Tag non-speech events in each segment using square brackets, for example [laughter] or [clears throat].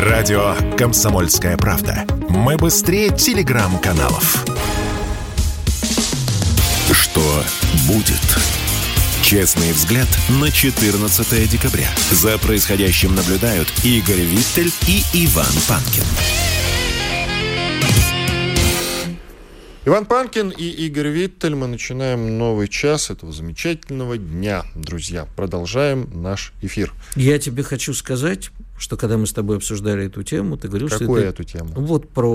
Радио «Комсомольская правда». Мы быстрее телеграм-каналов. Что будет? Честный взгляд на 14 декабря. За происходящим наблюдают Игорь Виттель и Иван Панкин. Иван Панкин и Игорь Виттель. Мы начинаем новый час этого замечательного дня, друзья. Продолжаем наш эфир. Я тебе хочу сказать, что когда мы с тобой обсуждали эту тему, ты говорил, Какую что эту тему? Вот про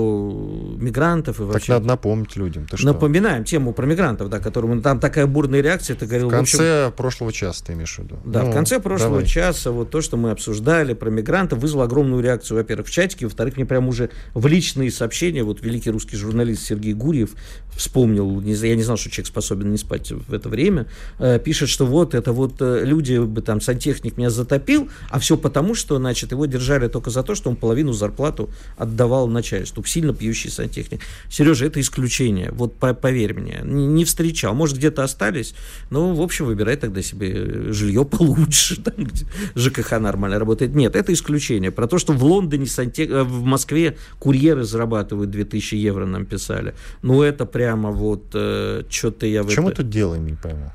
мигрантов и Так вообще. надо напомнить людям. Ты что? Напоминаем тему про мигрантов, да, которому там такая бурная реакция, ты говорил. В в общем, конце прошлого часа ты имеешь в виду? Да, Ну, в конце прошлого давай. часа вот то, что мы обсуждали про мигрантов, вызвало огромную реакцию, во-первых, в чатике, во-вторых, мне прям уже в личные сообщения, вот великий русский журналист Сергей Гурьев вспомнил, не я не знал, что человек способен не спать в это время, э, пишет, что вот это вот э, люди, бы там, сантехник меня затопил, а все потому, что, значит, его держали только за то, что он половину зарплату отдавал начальству, сильно пьющий сантехник. Сережа, это исключение, вот по- поверь мне, не, встречал, может, где-то остались, но, в общем, выбирай тогда себе жилье получше, [laughs] там, где ЖКХ нормально работает. Нет, это исключение. Про то, что в Лондоне, сантех... э, в Москве курьеры зарабатывают 2000 евро, нам писали. Ну, это прямо вот что-то я в чем мы это... тут делаем, не пойму.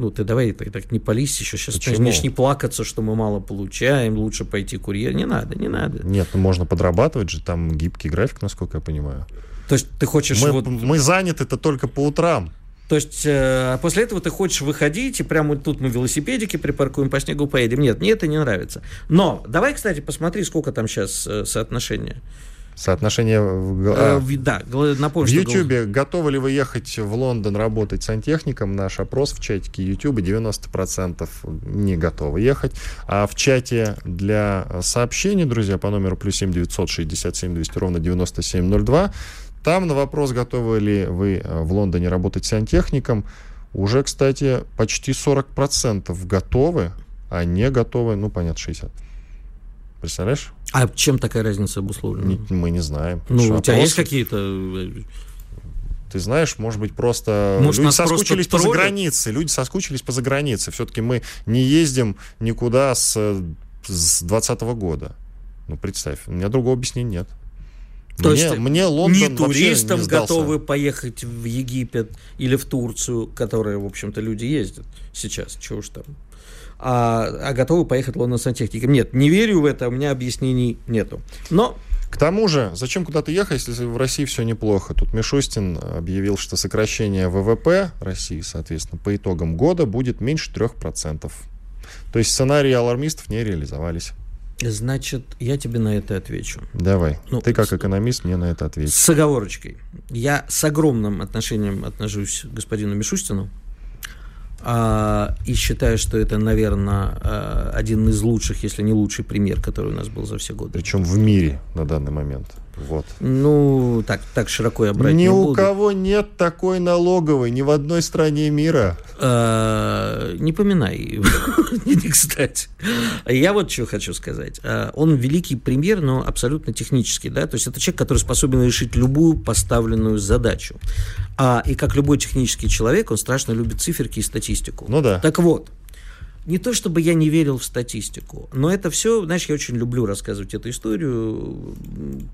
Ну, ты давай так, так не пались еще. Сейчас Почему? начни плакаться, что мы мало получаем, лучше пойти курьер. Не надо, не надо. Нет, ну можно подрабатывать же, там гибкий график, насколько я понимаю. То есть ты хочешь Мы, вот... мы заняты-то только по утрам. То есть э, после этого ты хочешь выходить, и прямо тут мы велосипедики припаркуем, по снегу поедем. Нет, мне это не нравится. Но давай, кстати, посмотри, сколько там сейчас э, соотношение. Соотношение... в- Э, а, да, напомню, В гла- Ютьюбе готовы ли вы ехать в Лондон работать сантехником? Наш опрос в чатике Ютьюба 90% не готовы ехать. А в чате для сообщений, друзья, по номеру плюс 7 967 200 ровно 9702, там на вопрос, готовы ли вы э, в Лондоне работать сантехником, уже, кстати, почти 40% готовы, а не готовы, ну, понятно, 60. Представляешь? А чем такая разница обусловлена? Мы не знаем. Ну, Что, у тебя есть какие-то... э, Ты знаешь, может быть, просто Может, люди нас просто соскучились по загранице. Люди соскучились по загранице. Все-таки мы не ездим никуда с, э, с 20 года. Ну, представь, у меня другого объяснения нет. То мне, есть мне Лондон не туристам не готовы поехать в Египет или в Турцию, которые, в общем-то, люди ездят сейчас, чего уж там. А, а готовы поехать в Лондон сантехником. Нет, не верю в это, у меня объяснений нету. Но К тому же, зачем куда-то ехать, если в России все неплохо? Тут Мишустин объявил, что сокращение ВВП России, соответственно, по итогам года будет меньше 3%. То есть сценарии алармистов не реализовались. Значит, я тебе на это отвечу. Давай. Ну, Ты как с- экономист мне на это ответь. С оговорочкой. Я с огромным отношением отношусь к господину Мишустину. А, и считаю, что это, наверное, а, один из лучших, если не лучший пример, который у нас был за все годы. Причем в мире на данный момент. Вот. Ну, так, так широко я брать Ни не у буду. кого нет такой налоговой ни в одной стране мира. А, не поминай, [laughs] кстати. Я вот что хочу сказать. А, Он великий премьер, но абсолютно технический, да, то есть это человек, который способен решить любую поставленную задачу. А, и как любой технический человек, он страшно любит циферки и статистику. Ну да. Так вот, не то чтобы я не верил в статистику, но это все, знаешь, я очень люблю рассказывать эту историю.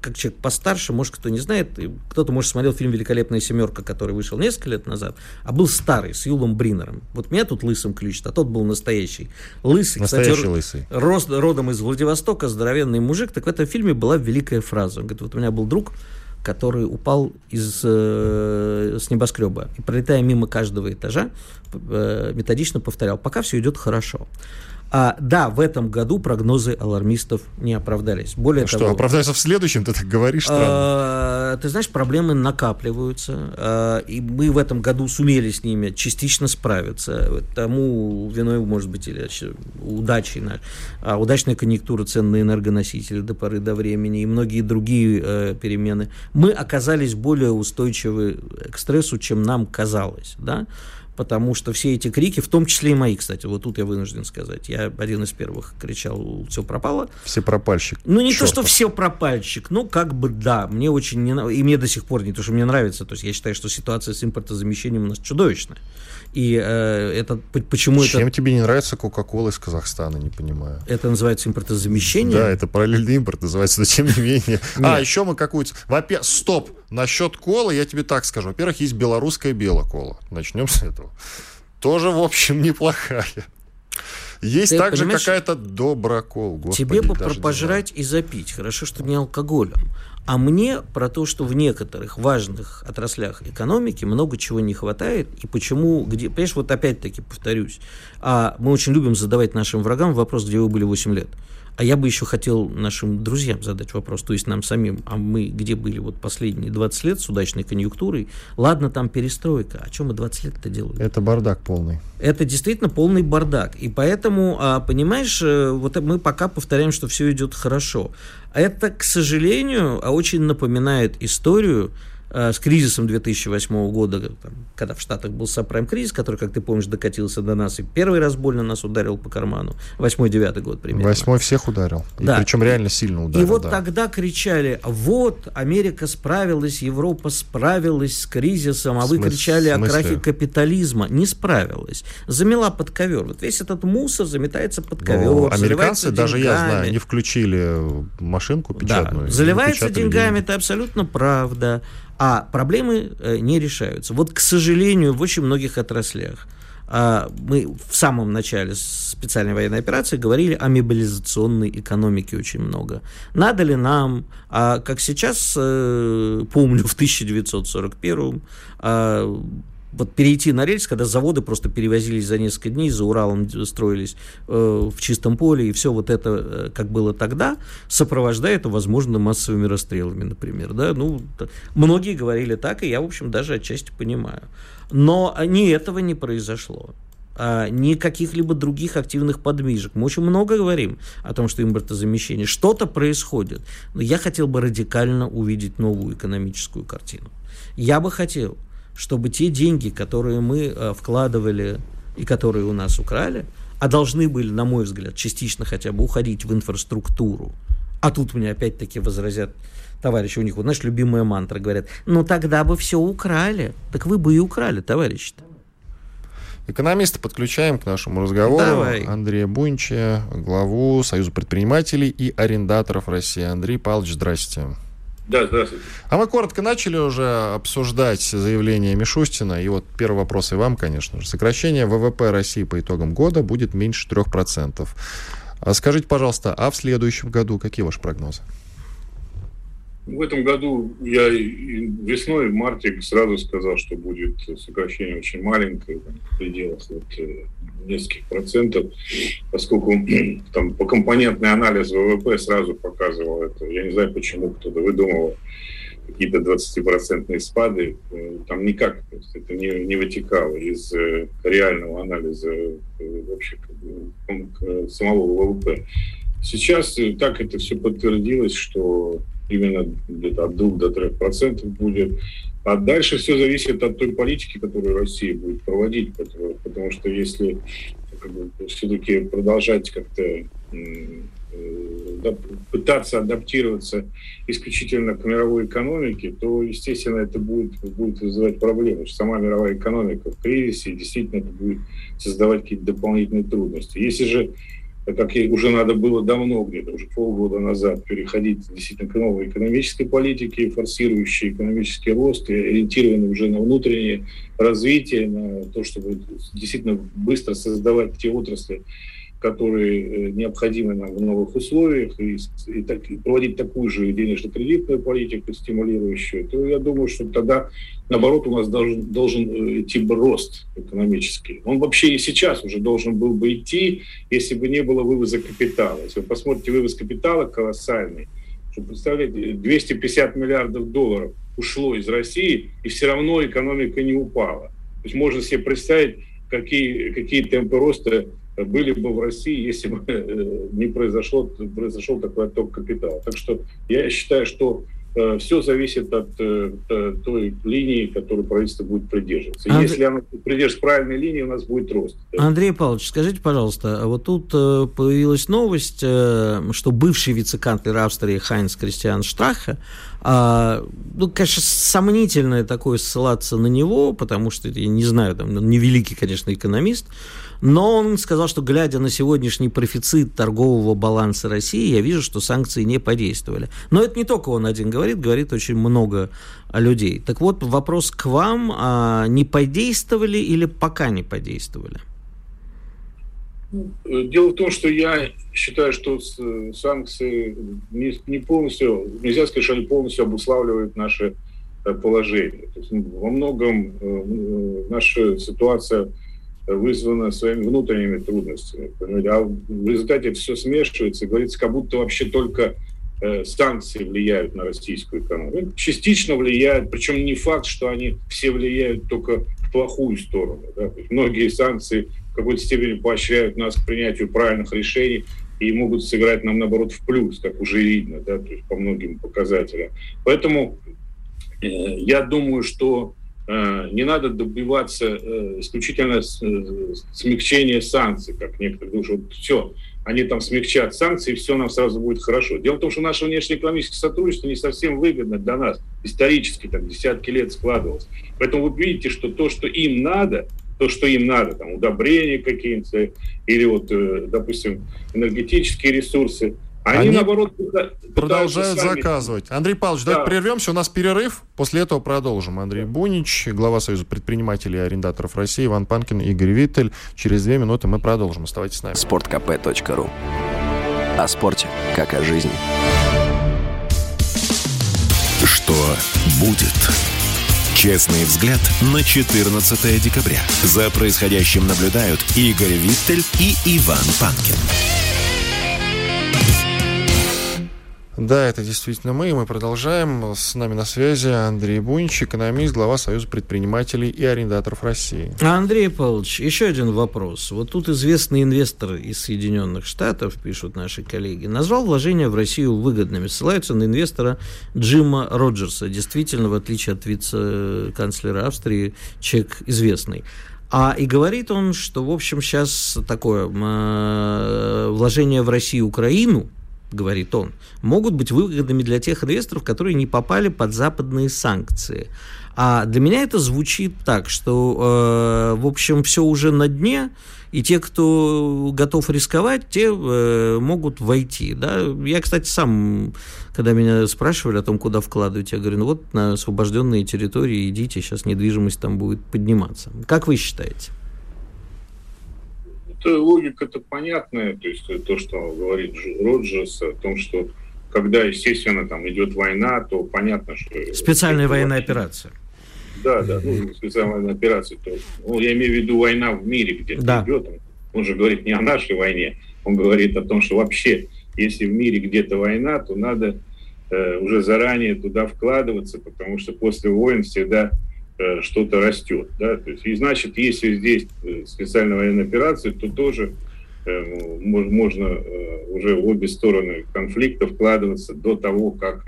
Как человек постарше, может, кто не знает, кто-то, может, смотрел фильм «Великолепная семерка», который вышел несколько лет назад, а был старый, с Юлом Бринером. Вот меня тут лысым ключит, а тот был настоящий. Лысый, Настоящий кстати, лысый. рост- родом из Владивостока, здоровенный мужик. Так в этом фильме была великая фраза. Он говорит, вот у меня был друг, который упал из, э, с небоскреба. И пролетая мимо каждого этажа, э, методично повторял, пока все идет хорошо. А, да, в этом году прогнозы алармистов не оправдались. Более Что, того, оправдается в следующем, ты так говоришь странно. а, ты знаешь, проблемы накапливаются, а, и мы в этом году сумели с ними частично справиться. Тому виной, может быть, или удачей, а, удачная конъюнктура цен на энергоносители до поры до времени и многие другие э, перемены. Мы оказались более устойчивы к стрессу, чем нам казалось, да? Потому что все эти крики, в том числе и мои, кстати, вот тут я вынужден сказать, я один из первых кричал, все пропало. Все пропальщик. Ну, не Чертов. то, что все пропальщик, ну, как бы да, мне очень не и мне до сих пор не то, что мне нравится, то есть я считаю, что ситуация с импортозамещением у нас чудовищная. И э, это почему Чем это... тебе не нравится Кока-Кола из Казахстана, не понимаю. Это называется импортозамещение? Да, это параллельный импорт называется, но тем не менее. [laughs] А, еще мы какую-то... Во-первых, стоп, насчет колы я тебе так скажу. Во-первых, есть белорусская белокола. Начнем с этого. Тоже, в общем, [laughs] неплохая. Есть Ты также какая-то доброкол. Господи, тебе бы пропожрать и запить. Хорошо, что не алкоголем. А мне про то, что в некоторых важных отраслях экономики много чего не хватает, и почему, где, понимаешь, вот опять-таки повторюсь, а мы очень любим задавать нашим врагам вопрос, где вы были 8 лет. А я бы еще хотел нашим друзьям задать вопрос, то есть нам самим, а мы где были вот последние 20 лет с удачной конъюнктурой? Ладно, там перестройка, а чем мы 20 лет это делали? Это бардак полный. Это действительно полный бардак. И поэтому, а, понимаешь, э, вот мы пока повторяем, что все идет хорошо. Это, к сожалению, очень напоминает историю с кризисом 2008 года, там, когда в Штатах был сабпрайм-кризис, который, как ты помнишь, докатился до нас и первый раз больно нас ударил по карману. Восьмой-девятый год примерно. Восьмой всех ударил. Да. И причем реально сильно ударил. И вот да. тогда кричали, вот, Америка справилась, Европа справилась с кризисом, а вы кричали о крахе капитализма. Не справилась. Замела под ковер. Вот весь этот мусор заметается под ковер. Но американцы, даже я знаю, не включили машинку печатную. Да. Заливается деньгами, деньги. это абсолютно правда а проблемы э, не решаются. Вот, к сожалению, в очень многих отраслях а, мы в самом начале специальной военной операции говорили о мобилизационной экономике очень много. Надо ли нам, а как сейчас э, помню, [laughs] в 1941 вот перейти на рельс, когда заводы просто перевозились за несколько дней, за Уралом строились э, в чистом поле, и все вот это, э, как было тогда, сопровождая это, возможно, массовыми расстрелами, например. Да? Ну, многие говорили так, и я, в общем, даже отчасти понимаю. Но ни этого не произошло а, ни каких-либо других активных подвижек. Мы очень много говорим о том, что импортозамещение. Что-то происходит. Но я хотел бы радикально увидеть новую экономическую картину. Я бы хотел, чтобы те деньги, которые мы э, вкладывали и которые у нас украли, а должны были, на мой взгляд, частично хотя бы уходить в инфраструктуру. А тут мне опять-таки возразят товарищи, у них, вот, знаешь, любимая мантра, говорят, ну тогда бы все украли. Так вы бы и украли, товарищи-то. Экономиста подключаем к нашему разговору. Давай. Андрея Бунча, главу Союза предпринимателей и арендаторов России. Андрей Павлович, здрасте. Да, здравствуйте. А мы коротко начали уже обсуждать заявление Мишустина. И вот первый вопрос и вам, конечно же. Сокращение ВВП России по итогам года будет меньше 3%. А скажите, пожалуйста, а в следующем году какие ваши прогнозы? В этом году я весной, в марте сразу сказал, что будет сокращение очень маленькое, в пределах вот, э, нескольких процентов, поскольку [clears throat] там по компонентный анализ ВВП сразу показывал это. Я не знаю, почему кто-то выдумывал какие-то 20-процентные спады. Э, там никак это не, не вытекало из э, реального анализа вообще самого ВВП. Сейчас так это все подтвердилось, что именно где-то от 2 до 3 процентов будет. А дальше все зависит от той политики, которую Россия будет проводить, потому, потому что если как бы, все-таки продолжать как-то э, пытаться адаптироваться исключительно к мировой экономике, то, естественно, это будет, будет вызывать проблемы. Сама мировая экономика в кризисе, действительно, это будет создавать какие-то дополнительные трудности. Если же как ей уже надо было давно, где-то уже полгода назад, переходить действительно к новой экономической политике, форсирующей экономический рост и ориентированной уже на внутреннее развитие, на то, чтобы действительно быстро создавать те отрасли, которые э, необходимы нам в новых условиях, и, и, так, и проводить такую же денежно-кредитную политику, стимулирующую, то я думаю, что тогда, наоборот, у нас должен, должен э, идти рост экономический. Он вообще и сейчас уже должен был бы идти, если бы не было вывоза капитала. Если вы посмотрите, вывоз капитала колоссальный. Что, представляете, 250 миллиардов долларов ушло из России, и все равно экономика не упала. То есть можно себе представить, какие, какие темпы роста были бы в России, если бы э, не произошло, произошел такой отток капитала. Так что я считаю, что Э, все зависит от э, той линии, которую правительство будет придерживаться. Андрей... Если оно придерживается правильной линии, у нас будет рост. Андрей Павлович, скажите, пожалуйста, а вот тут появилась новость, что бывший вице-канцлер Австрии Хайнс Кристиан Штраха, а, ну, конечно, сомнительное такое ссылаться на него, потому что, я не знаю, там, невеликий, конечно, экономист, но он сказал, что глядя на сегодняшний профицит торгового баланса России, я вижу, что санкции не подействовали. Но это не только он один говорит, говорит очень много людей. Так вот, вопрос к вам, а не подействовали или пока не подействовали? Дело в том, что я считаю, что санкции не, полностью, нельзя сказать, что они полностью обуславливают наше э, положение. Есть во многом э, наша ситуация вызвано своими внутренними трудностями. А в результате все смешивается, говорится, как будто вообще только э, санкции влияют на российскую экономику. Частично влияют, причем не факт, что они все влияют только в плохую сторону. Да? многие санкции в какой-то степени поощряют нас к принятию правильных решений и могут сыграть нам, наоборот, в плюс, как уже видно, да, то есть по многим показателям. Поэтому э, я думаю, что не надо добиваться э, исключительно э, смягчения санкций, как некоторые думают, что все, они там смягчат санкции, и все нам сразу будет хорошо. Дело в том, что наше внешнеэкономическое сотрудничество не совсем выгодно для нас. Исторически так десятки лет складывалось. Поэтому вы видите, что то, что им надо, то, что им надо, там, удобрения какие-то, или вот, допустим, энергетические ресурсы, они, Они наоборот, продолжают сами... заказывать. Андрей Павлович, да. давайте прервемся. У нас перерыв. После этого продолжим. Андрей Бунич, глава Союза предпринимателей и арендаторов России, Иван Панкин, Игорь Виттель. Через две минуты мы продолжим. Оставайтесь с нами. Спорткп.ру О спорте, как о жизни. Что будет? Честный взгляд на 14 декабря. За происходящим наблюдают Игорь Виттель и Иван Панкин. Да, это действительно мы, и мы продолжаем. С нами на связи Андрей Бунич, экономист, глава Союза предпринимателей и арендаторов России. Андрей Павлович, еще один вопрос. Вот тут известный инвестор из Соединенных Штатов, пишут наши коллеги, назвал вложения в Россию выгодными. Ссылаются на инвестора Джима Роджерса. Действительно, в отличие от вице-канцлера Австрии, человек известный. А и говорит он, что, в общем, сейчас такое э, вложение в Россию Украину – говорит он, могут быть выгодными для тех инвесторов, которые не попали под западные санкции. А для меня это звучит так, что, э, в общем, все уже на дне, и те, кто готов рисковать, те э, могут войти. Да? Я, кстати, сам, когда меня спрашивали о том, куда вкладывать, я говорю, ну вот на освобожденные территории идите, сейчас недвижимость там будет подниматься. Как вы считаете? Логика-то понятная, то есть то, что говорит Роджерс о том, что когда, естественно, там идет война, то понятно, что... Специальная военная операция. Да, да, ну, специальная военная операция. То, ну, я имею в виду война в мире, где да. идет. Он же говорит не о нашей войне, он говорит о том, что вообще, если в мире где-то война, то надо э, уже заранее туда вкладываться, потому что после войн всегда Э, что-то растет. Да? То есть, и значит, если здесь э, специальная военная операция, то тоже э, можно уже в обе стороны конфликта вкладываться до того, как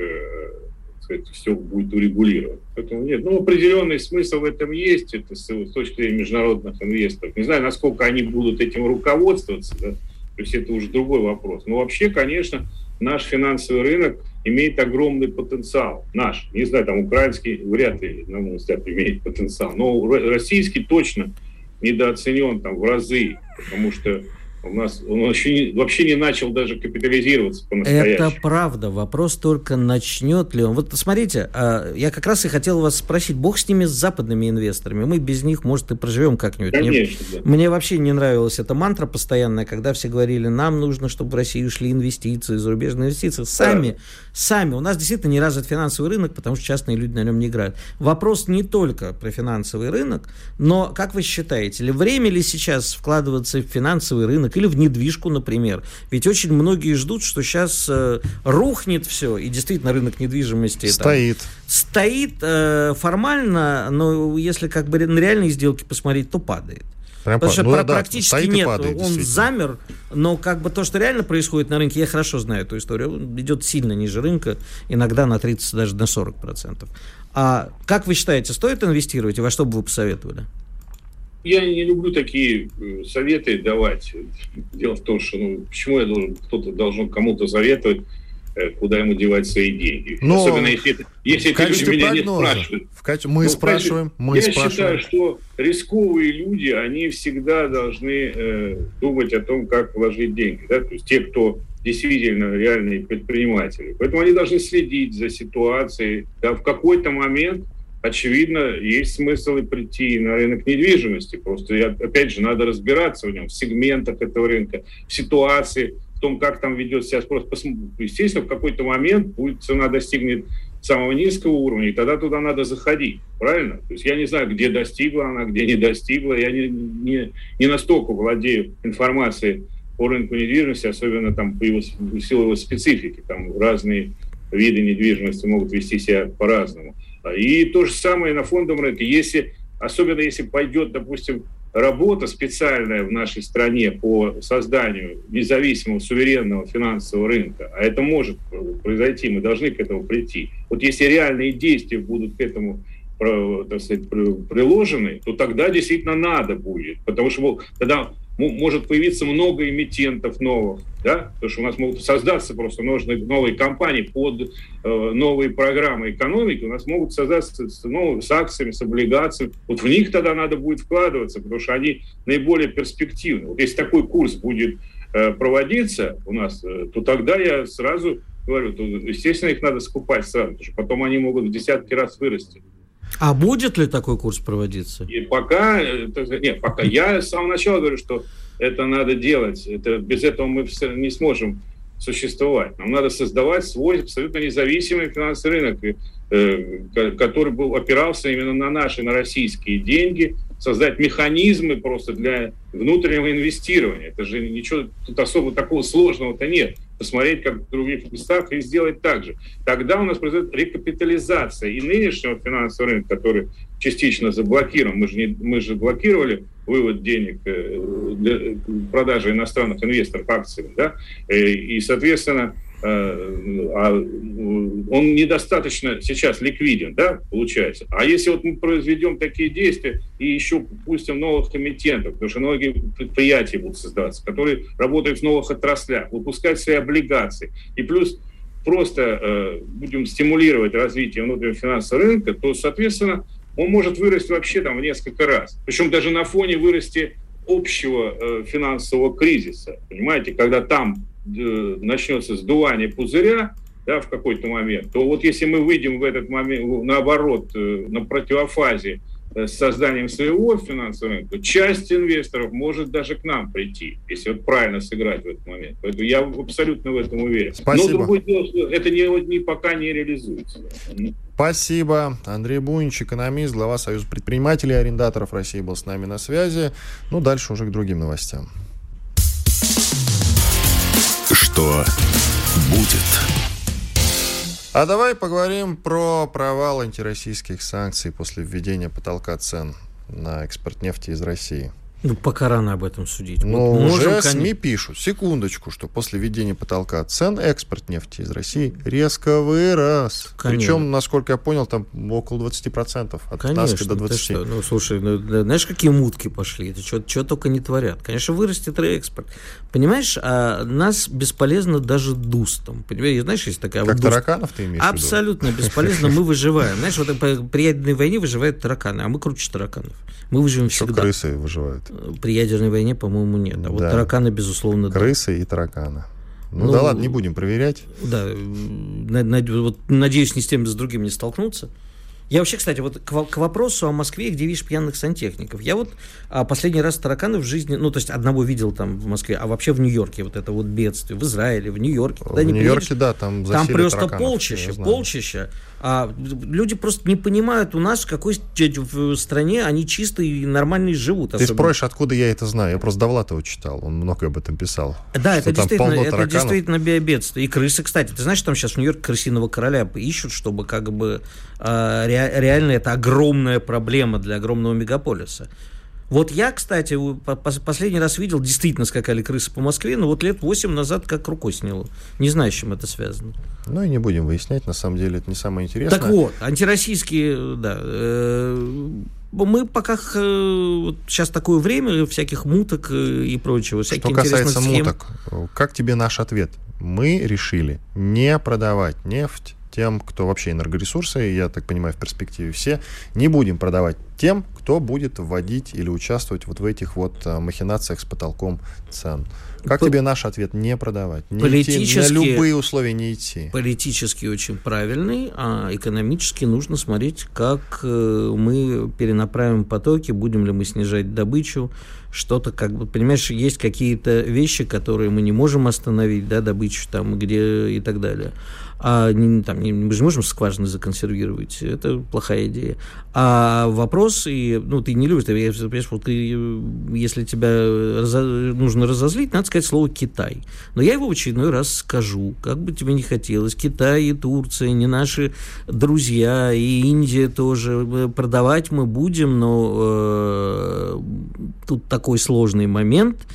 сказать, все будет урегулировано. Поэтому нет, ну, определенный смысл в этом есть, это с, с точки зрения международных инвесторов. Не знаю, насколько они будут этим руководствоваться, да? то есть это уже другой вопрос. Но вообще, конечно, наш финансовый рынок имеет огромный потенциал. Наш, не знаю, там украинский вряд ли, на мой взгляд, имеет потенциал. Но российский точно недооценен там в разы, потому что у нас он вообще, вообще не начал даже капитализироваться по-настоящему. Это правда. Вопрос только, начнет ли он. Вот смотрите, а, я как раз и хотел вас спросить, бог с ними, с западными инвесторами. Мы без них, может, и проживем как-нибудь. Конечно, мне, да. мне вообще не нравилась эта мантра постоянная, когда все говорили, нам нужно, чтобы в Россию шли инвестиции, зарубежные инвестиции. Сами, да. сами. У нас действительно не развит финансовый рынок, потому что частные люди на нем не играют. Вопрос не только про финансовый рынок, но, как вы считаете, ли время ли сейчас вкладываться в финансовый рынок или в недвижку, например. Ведь очень многие ждут, что сейчас э, рухнет все, и действительно рынок недвижимости стоит. Там, стоит э, формально, но если как бы на реальные сделки посмотреть, то падает. Прям Потому по... что ну, да, практически нет. Падает, он замер, но как бы то, что реально происходит на рынке, я хорошо знаю эту историю. Он идет сильно ниже рынка, иногда на 30, даже на 40 процентов. А как вы считаете, стоит инвестировать и во что бы вы посоветовали? Я не люблю такие э, советы давать. Дело в том, что ну, почему я должен, кто-то должен кому-то советовать, Э, куда ему девать свои деньги. Но Особенно если, если эти люди меня не спрашивают. В качестве... Мы ну, спрашиваем, мы я спрашиваем. считаю, что рисковые люди, они всегда должны э, думать о том, как вложить деньги. Да? То есть те, кто действительно реальные предприниматели. Поэтому они должны следить за ситуацией. Да, в какой-то момент, очевидно, есть смысл и прийти на рынок недвижимости. Просто, опять же, надо разбираться в нем, в сегментах этого рынка, в ситуации, в том, как там ведет себя спрос, естественно, в какой-то момент будет цена достигнет самого низкого уровня, и тогда туда надо заходить, правильно? То есть я не знаю, где достигла она, где не достигла, я не, не, не настолько владею информацией по рынку недвижимости, особенно там по его, в силу его специфики, там разные виды недвижимости могут вести себя по-разному. И то же самое на фондовом рынке. Если, особенно если пойдет, допустим, работа специальная в нашей стране по созданию независимого суверенного финансового рынка, а это может произойти, мы должны к этому прийти. Вот если реальные действия будут к этому так сказать, приложены, то тогда действительно надо будет, потому что тогда может появиться много эмитентов новых, да, потому что у нас могут создаться просто нужные новые компании под э, новые программы экономики, у нас могут создаться с, ну, с акциями, с облигациями. Вот в них тогда надо будет вкладываться, потому что они наиболее перспективны. Вот если такой курс будет э, проводиться у нас, э, то тогда я сразу говорю, то, естественно, их надо скупать сразу, потому что потом они могут в десятки раз вырасти. А будет ли такой курс проводиться? И пока, э, нет, пока я с самого начала говорю, что это надо делать. Это, без этого мы не сможем существовать. Нам надо создавать свой абсолютно независимый финансовый рынок, э, который был, опирался именно на наши, на российские деньги, создать механизмы просто для внутреннего инвестирования. Это же ничего тут особо такого сложного-то нет посмотреть, как в других местах, и сделать так же. Тогда у нас произойдет рекапитализация и нынешнего финансового рынка, который частично заблокирован. Мы же, не, мы же блокировали вывод денег э, для продажи иностранных инвесторов акциями. Да? Э, и, соответственно, он недостаточно сейчас ликвиден, да, получается. А если вот мы произведем такие действия и еще пустим новых комитентов, потому что многие предприятия будут создаваться, которые работают в новых отраслях, выпускать свои облигации, и плюс просто э, будем стимулировать развитие внутреннего финансового рынка, то, соответственно, он может вырасти вообще там в несколько раз. Причем даже на фоне вырасти общего э, финансового кризиса. Понимаете, когда там Э, начнется сдувание пузыря, да, в какой-то момент, то вот если мы выйдем в этот момент, наоборот, э, на противофазе э, с созданием своего финансового рынка, часть инвесторов может даже к нам прийти, если вот правильно сыграть в этот момент. Поэтому я абсолютно в этом уверен. Спасибо. Но другое дело, что это не, не, пока не реализуется. Спасибо. Андрей Буинч, экономист, глава Союза предпринимателей и арендаторов России был с нами на связи. Ну, дальше уже к другим новостям что будет. А давай поговорим про провал антироссийских санкций после введения потолка цен на экспорт нефти из России. Ну, пока рано об этом судить. Но вот уже можем, СМИ пишут, секундочку, что после введения потолка цен экспорт нефти из России резко вырос. Конечно. Причем, насколько я понял, там около 20%, от Конечно, 15 до 20%. Что? Ну, слушай, ну, знаешь, какие мутки пошли? Это что, что только не творят. Конечно, вырастет реэкспорт. Понимаешь, а нас бесполезно даже дустом. Понимаешь, знаешь, есть такая... Как вот тараканов ты имеешь Абсолютно бесполезно, мы выживаем. Знаешь, вот при ядерной войне выживают тараканы, а мы круче тараканов. Мы выживем всегда. крысы выживают. При ядерной войне, по-моему, нет. А вот тараканы, безусловно, Крысы да. и тараканы. Ну, ну да ладно, не будем проверять. Да, на, на, вот, надеюсь, ни с тем, ни с другим не столкнуться. Я вообще, кстати, вот к, к вопросу о Москве, где видишь пьяных сантехников. Я вот а, последний раз тараканы в жизни, ну, то есть одного видел там в Москве, а вообще в Нью-Йорке вот это вот бедствие, в Израиле, в Нью-Йорке. В Нью-Йорке, да, там Там просто полчища, полчища. А люди просто не понимают у нас, в какой в стране они чисто и нормально живут. Ты особенно. спросишь, откуда я это знаю? Я просто Довлатова читал, он много об этом писал. Да, это действительно, это действительно биобедствие. И крысы, кстати, ты знаешь, там сейчас в Нью-Йорке крысиного короля ищут, чтобы как бы э, ре, реально это огромная проблема для огромного мегаполиса. Вот я, кстати, последний раз видел, действительно скакали крысы по Москве, но вот лет 8 назад как рукой сняло. Не знаю, с чем это связано. Ну и не будем выяснять, на самом деле это не самое интересное. Так вот, антироссийские, да, э, мы пока вот сейчас такое время всяких муток э, и прочего. Что касается схем. муток, как тебе наш ответ? Мы решили не продавать нефть тем, кто вообще энергоресурсы, я так понимаю, в перспективе все, не будем продавать тем, кто будет вводить или участвовать вот в этих вот а, махинациях с потолком цен. Как По... тебе наш ответ? Не продавать. Не политически, идти, на любые условия не идти. Политически очень правильный, а экономически нужно смотреть, как э, мы перенаправим потоки, будем ли мы снижать добычу, что-то как бы, понимаешь, есть какие-то вещи, которые мы не можем остановить, да, добычу там, где и так далее а не, там, не, мы же можем скважины законсервировать, это плохая идея. А вопрос, и, ну, ты не любишь, ты, понимаешь, вот ты, если тебя разо, нужно разозлить, надо сказать слово «Китай». Но я его в очередной раз скажу, как бы тебе не хотелось. Китай и Турция не наши друзья, и Индия тоже. Продавать мы будем, но э, тут такой сложный момент,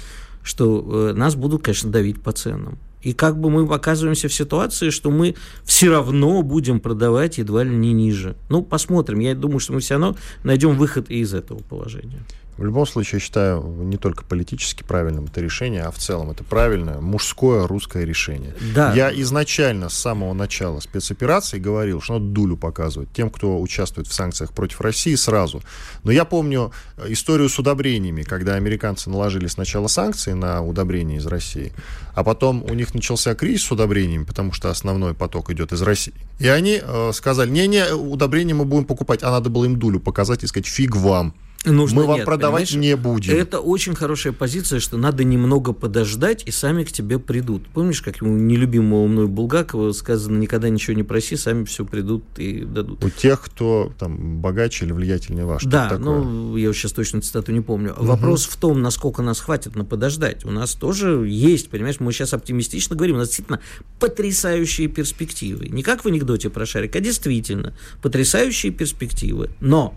что э, нас будут, конечно, давить по ценам. И как бы мы оказываемся в ситуации, что мы все равно будем продавать едва ли не ниже. Ну, посмотрим. Я думаю, что мы все равно найдем выход из этого положения. В любом случае, я считаю, не только политически правильным это решение, а в целом это правильное мужское русское решение. Да. Я изначально с самого начала спецоперации говорил, что надо дулю показывать тем, кто участвует в санкциях против России сразу. Но я помню э, историю с удобрениями, когда американцы наложили сначала санкции на удобрения из России, а потом у них начался кризис с удобрениями, потому что основной поток идет из России. И они э, сказали, не-не, удобрения мы будем покупать, а надо было им дулю показать и сказать, фиг вам. Нужно, мы вам нет, продавать не будем. Это очень хорошая позиция, что надо немного подождать, и сами к тебе придут. Помнишь, как у нелюбимого мной Булгакова сказано, никогда ничего не проси, сами все придут и дадут. У тех, кто там богаче или влиятельнее ваш. Да, ну, я сейчас точно цитату не помню. Угу. Вопрос в том, насколько нас хватит на подождать. У нас тоже есть, понимаешь, мы сейчас оптимистично говорим, у нас действительно потрясающие перспективы. Не как в анекдоте про шарик, а действительно потрясающие перспективы. Но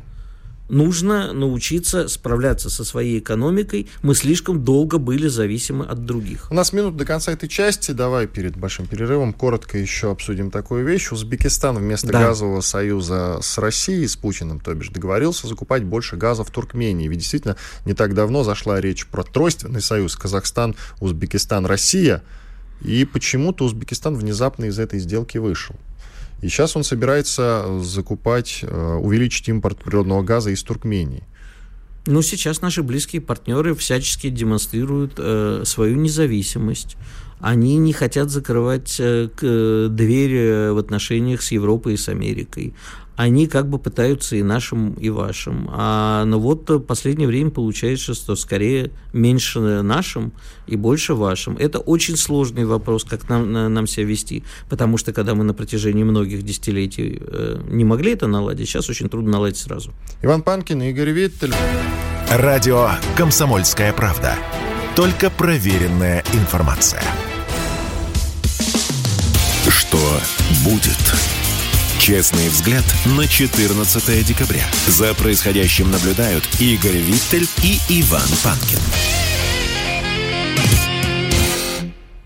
нужно научиться справляться со своей экономикой. Мы слишком долго были зависимы от других. У нас минут до конца этой части. Давай перед большим перерывом коротко еще обсудим такую вещь. Узбекистан вместо да. газового союза с Россией, с Путиным, то бишь, договорился закупать больше газа в Туркмении. Ведь действительно не так давно зашла речь про тройственный союз Казахстан, Узбекистан, Россия. И почему-то Узбекистан внезапно из этой сделки вышел. И сейчас он собирается закупать, э, увеличить импорт природного газа из Туркмении. Ну, сейчас наши близкие партнеры всячески демонстрируют э, свою независимость. Они не хотят закрывать э, к, дверь э, в отношениях с Европой и с Америкой они как бы пытаются и нашим, и вашим. А, но вот в последнее время получается, что скорее меньше нашим и больше вашим. Это очень сложный вопрос, как нам, нам себя вести, потому что когда мы на протяжении многих десятилетий э, не могли это наладить, сейчас очень трудно наладить сразу. Иван Панкин, Игорь Виттель. Радио «Комсомольская правда». Только проверенная информация. Что будет? Честный взгляд на 14 декабря. За происходящим наблюдают Игорь Виттель и Иван Панкин.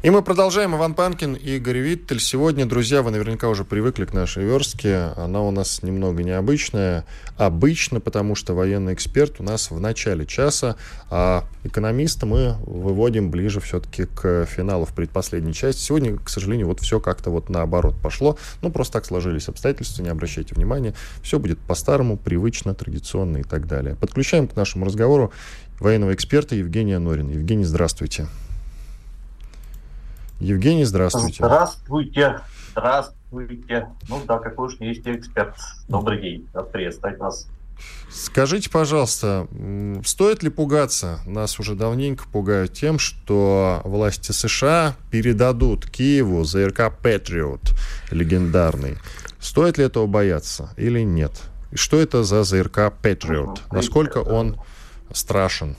И мы продолжаем. Иван Панкин и Игорь Виттель. Сегодня, друзья, вы наверняка уже привыкли к нашей верстке. Она у нас немного необычная. Обычно, потому что военный эксперт у нас в начале часа, а экономиста мы выводим ближе все-таки к финалу в предпоследней части. Сегодня, к сожалению, вот все как-то вот наоборот пошло. Ну, просто так сложились обстоятельства, не обращайте внимания. Все будет по-старому, привычно, традиционно и так далее. Подключаем к нашему разговору военного эксперта Евгения Норина. Евгений, здравствуйте. Евгений, здравствуйте. Здравствуйте. Здравствуйте. Ну да, какой уж есть эксперт. Добрый день. Рад приветствовать вас. Скажите, пожалуйста, стоит ли пугаться? Нас уже давненько пугают тем, что власти США передадут Киеву ЗРК Патриот легендарный. Стоит ли этого бояться или нет? И что это за ЗРК Патриот? Насколько он страшен?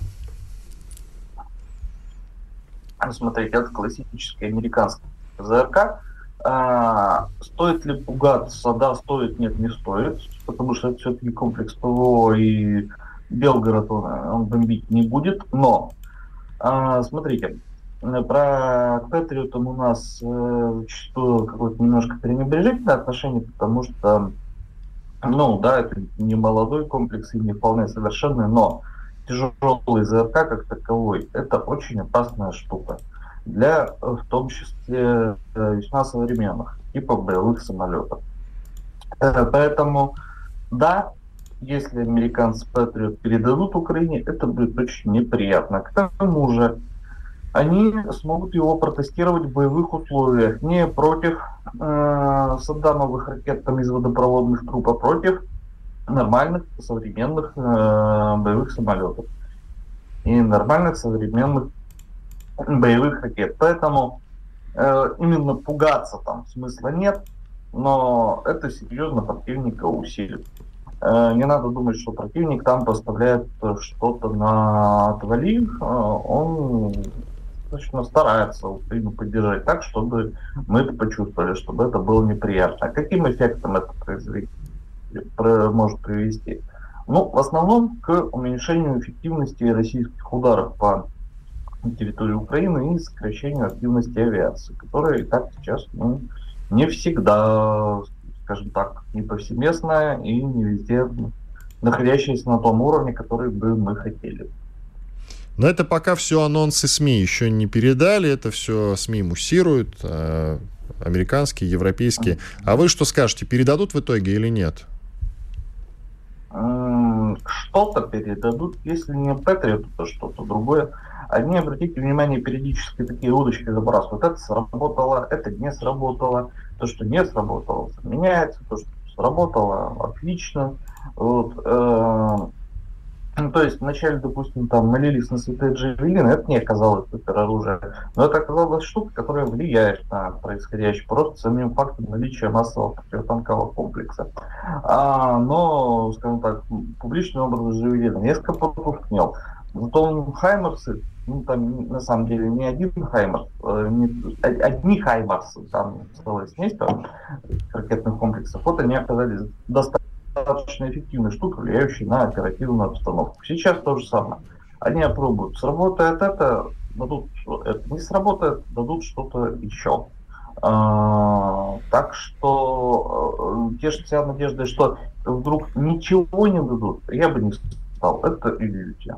Смотреть, это классический американский ЗРК. А, стоит ли пугаться? Да, стоит, нет, не стоит, потому что это все-таки комплекс ПВО, и Белгород он, он бомбить не будет, но а, смотрите, про Патриотом у нас э, зачастую какое-то немножко пренебрежительное отношение, потому что, ну да, это не молодой комплекс и не вполне совершенный, но тяжелый ЗРК как таковой, это очень опасная штука для, в том числе, э, весьма современных типов боевых самолетов. Э, поэтому, да, если американцы Патриот передадут Украине, это будет очень неприятно. К тому же, они смогут его протестировать в боевых условиях, не против э, Саддамовых ракет там, из водопроводных труб, а против нормальных современных э, боевых самолетов и нормальных современных боевых ракет. Поэтому э, именно пугаться там смысла нет, но это серьезно противника усилит. Э, не надо думать, что противник там поставляет что-то на отвали. Э, он достаточно старается Украину поддержать так, чтобы мы это почувствовали, чтобы это было неприятно. Каким эффектом это произвести, может привести? Ну, в основном к уменьшению эффективности российских ударов по территории Украины и сокращению активности авиации, которая и так сейчас ну, не всегда, скажем так, не повсеместная и не везде находящаяся на том уровне, который бы мы хотели. Но это пока все анонсы СМИ еще не передали, это все СМИ муссируют, э, американские, европейские. А вы что скажете, передадут в итоге или нет? Что-то передадут, если не Патриот, то что-то другое. Они, обратите внимание, периодически такие удочки забрасывают. Это сработало, это не сработало. То, что не сработало, меняется. То, что сработало, отлично. Вот, э, ну, то есть вначале, допустим, там молились на святые джавелины, это не оказалось супероружие, но это оказалась штука, которая влияет на происходящее просто самим фактом наличия массового противотанкового комплекса. А, но, скажем так, публичный образ джавелина несколько потускнел. Зато Хаймерсы, ну там на самом деле не один Хаймерс, э, одни Хаймерсы, там целое семейство ракетных комплексов, вот они оказались достаточно достаточно эффективная штука, влияющая на оперативную обстановку. Сейчас то же самое. Они опробуют. Сработает это, дадут это не сработает, дадут что-то еще. А, так что э, тешить себя надеждой, что вдруг ничего не дадут, я бы не стал. Это иллюзия.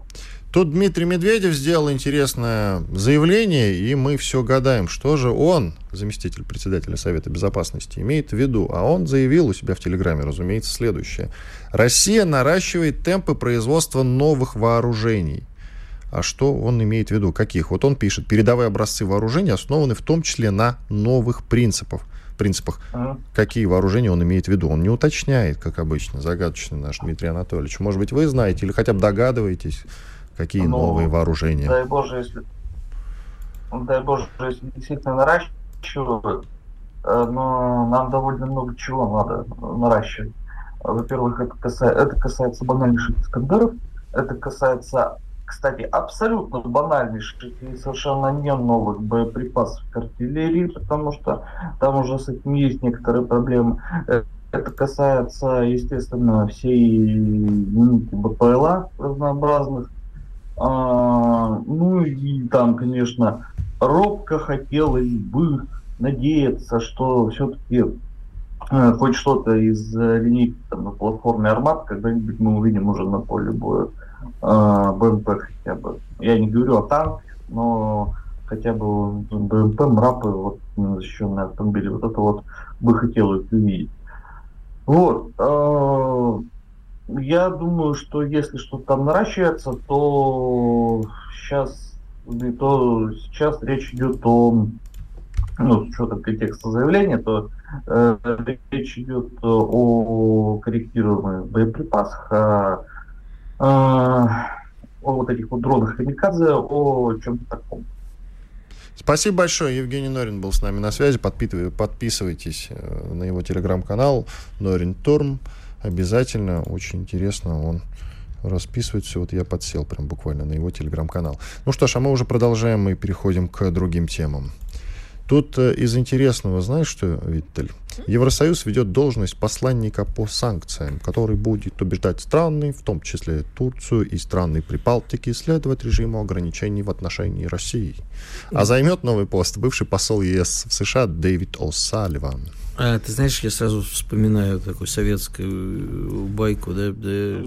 Тут Дмитрий Медведев сделал интересное заявление, и мы все гадаем, что же он, заместитель председателя Совета Безопасности, имеет в виду. А он заявил у себя в Телеграме, разумеется, следующее. Россия наращивает темпы производства новых вооружений. А что он имеет в виду? Каких? Вот он пишет, передовые образцы вооружений основаны в том числе на новых принципах. принципах. А? Какие вооружения он имеет в виду? Он не уточняет, как обычно, загадочный наш Дмитрий Анатольевич. Может быть, вы знаете или хотя бы догадываетесь, Какие ну, новые вооружения? Дай Боже, если, дай Боже, если действительно наращивают, э, но нам довольно много чего надо наращивать. Во-первых, это касается, это касается банальнейших Искандеров, это касается, кстати, абсолютно банальнейших и совершенно не новых боеприпасов к артиллерии, потому что там уже с этим есть некоторые проблемы. Это касается, естественно, всей ну, БПЛА разнообразных, а, ну и там, конечно, робко хотелось бы надеяться, что все-таки э, хоть что-то из э, линейки там, на платформе Армат когда-нибудь мы увидим уже на поле боя э, БМП хотя бы. Я не говорю о танках, но хотя бы БМП, МРАПы, вот защищенные автомобили, вот это вот бы хотелось увидеть. Вот. Э, я думаю, что если что-то там наращивается, то сейчас, то сейчас речь идет о, ну, с учетом контекста заявления, то э, речь идет о корректируемых боеприпасах, о, о, о вот этих вот дронах Камикадзе, о чем-то таком. Спасибо большое. Евгений Норин был с нами на связи. Подписывайтесь э, на его телеграм-канал Норин Торм обязательно, очень интересно, он расписывает все. Вот я подсел прям буквально на его телеграм-канал. Ну что ж, а мы уже продолжаем и переходим к другим темам. Тут э, из интересного, знаешь что, Виттель? Евросоюз ведет должность посланника по санкциям, который будет убеждать страны, в том числе Турцию и страны Прибалтики, следовать режиму ограничений в отношении России. А займет новый пост бывший посол ЕС в США Дэвид О'Салливан. А, ты знаешь, я сразу вспоминаю такую советскую байку, да, да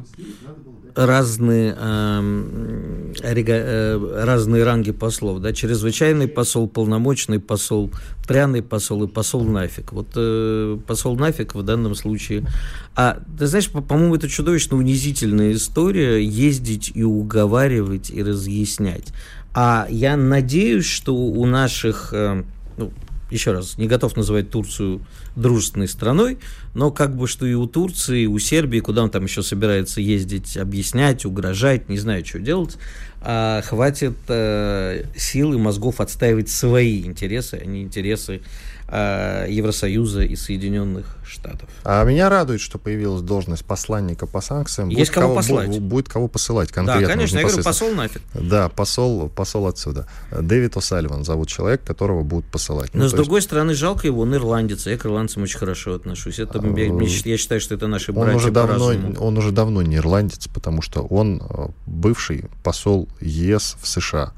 разные, э, рега, э, разные ранги послов, да, чрезвычайный посол, полномочный посол, пряный посол и посол нафиг. Вот э, посол нафиг в данном случае. А ты знаешь, по- по-моему, это чудовищно унизительная история ездить и уговаривать и разъяснять. А я надеюсь, что у наших э, ну, еще раз, не готов называть Турцию дружественной страной, но как бы что и у Турции, и у Сербии, куда он там еще собирается ездить, объяснять, угрожать, не знаю, что делать, а хватит э, сил и мозгов отстаивать свои интересы, а не интересы э, Евросоюза и Соединенных Штатов. А меня радует, что появилась должность посланника по санкциям. Есть Будет кого послать. Будет, будет кого посылать Да, конкретно. конечно, я говорю, посол нафиг. Да, посол, посол отсюда. Дэвид О'Салливан зовут человек, которого будут посылать. Но Ну, с то есть- другой стороны, жалко его, он ирландец, я к ирландцам очень хорошо отношусь. Это, я, мне- я считаю, что это наши он братья уже, давно, он уже давно не ирландец, потому что он э, бывший посол ЕС в США.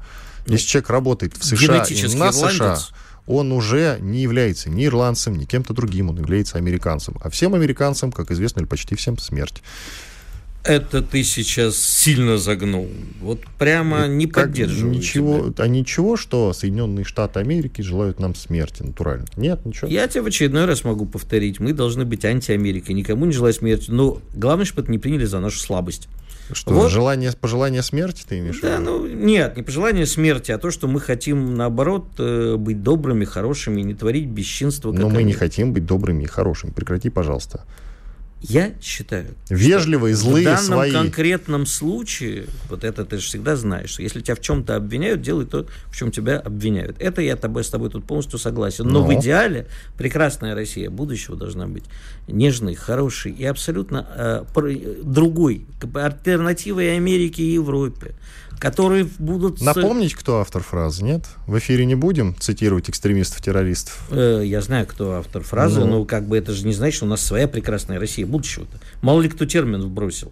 Если человек работает в США и на США. Он уже не является ни ирландцем, ни кем-то другим, он является американцем. А всем американцам, как известно, или почти всем смерть. Это ты сейчас сильно загнул. Вот прямо не Как поддерживаю ничего, тебя. А ничего, что Соединенные Штаты Америки желают нам смерти, натурально. Нет, ничего. Я тебе в очередной раз могу повторить. Мы должны быть анти-Америкой. Никому не желать смерти. Но главное, чтобы это не приняли за нашу слабость. Что, Вот. желание, пожелание смерти ты имеешь Да, ну нет, не пожелание смерти, а то, что мы хотим, наоборот, э, быть добрыми, хорошими, не творить бесчинство. Но мы не они. хотим быть добрыми и хорошими. Прекрати, пожалуйста. Я считаю, Вежливые, злые, в данном свои. конкретном случае, вот это ты же всегда знаешь, что если тебя в чем-то обвиняют, делай то, в чем тебя обвиняют. Это я тобой, с тобой тут полностью согласен. Но Ну. в идеале прекрасная Россия будущего должна быть нежной, хорошей и абсолютно э, пр- другой, альтернативой Америке и Европе, которые будут... Напомнить, кто автор фразы, нет? В эфире не будем цитировать экстремистов-террористов. Э, Я знаю, кто автор фразы, Ну. но как бы это же не значит, что у нас своя прекрасная Россия будущего-то. Мало ли кто термин вбросил.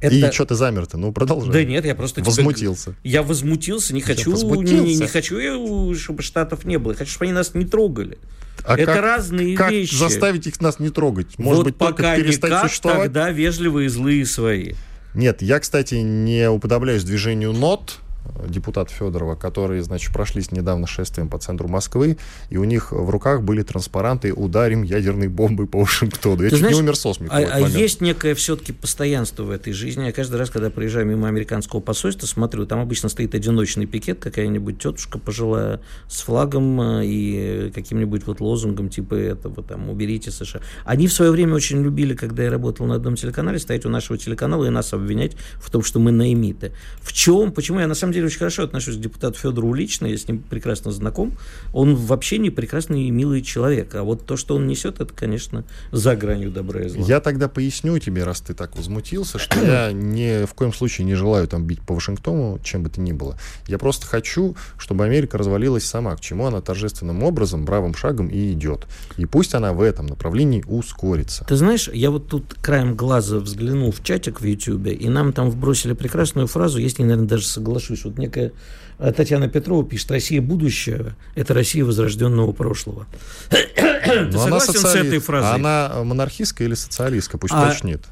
И что ты замер-то? Ну, продолжай. Да нет, я просто Возмутился. Я возмутился, не хочу, возмутился. Не, не хочу, я, чтобы штатов не было. Я хочу, чтобы они нас не трогали. А Это как- разные как вещи. заставить их нас не трогать? Может вот быть, пока только перестать никак, существовать? тогда вежливые и злые свои. Нет, я, кстати, не уподобляюсь движению НОТ, депутат Федорова, которые, значит, прошлись недавно шествием по центру Москвы, и у них в руках были транспаранты «Ударим ядерной бомбой по Вашингтону». Я Ты чуть знаешь, не умер со смеху А, а есть некое все-таки постоянство в этой жизни. Я каждый раз, когда проезжаю мимо американского посольства, смотрю, там обычно стоит одиночный пикет, какая-нибудь тетушка пожилая с флагом э, и каким-нибудь вот лозунгом типа этого, там, уберите США. Они в свое время очень любили, когда я работал на одном телеканале, стоять у нашего телеканала и нас обвинять в том, что мы наимиты. В чем? Почему? Я на самом деле очень хорошо отношусь к депутату Федору лично, я с ним прекрасно знаком. Он вообще не прекрасный и милый человек. А вот то, что он несет, это, конечно, за гранью добра и зла. Я тогда поясню тебе, раз ты так возмутился, что я ни в коем случае не желаю там бить по Вашингтону, чем бы то ни было. Я просто хочу, чтобы Америка развалилась сама, к чему она торжественным образом, бравым шагом и идет. И пусть она в этом направлении ускорится. Ты знаешь, я вот тут краем глаза взглянул в чатик в Ютьюбе, и нам там вбросили прекрасную фразу, я с ней, наверное, даже соглашусь. Вот некая э, Татьяна Петрова пишет, Россия будущего – это Россия возрожденного прошлого. Ты Но она согласен с социали- этой фразой? Она монархистская или социалистская? Пусть А- уточнит.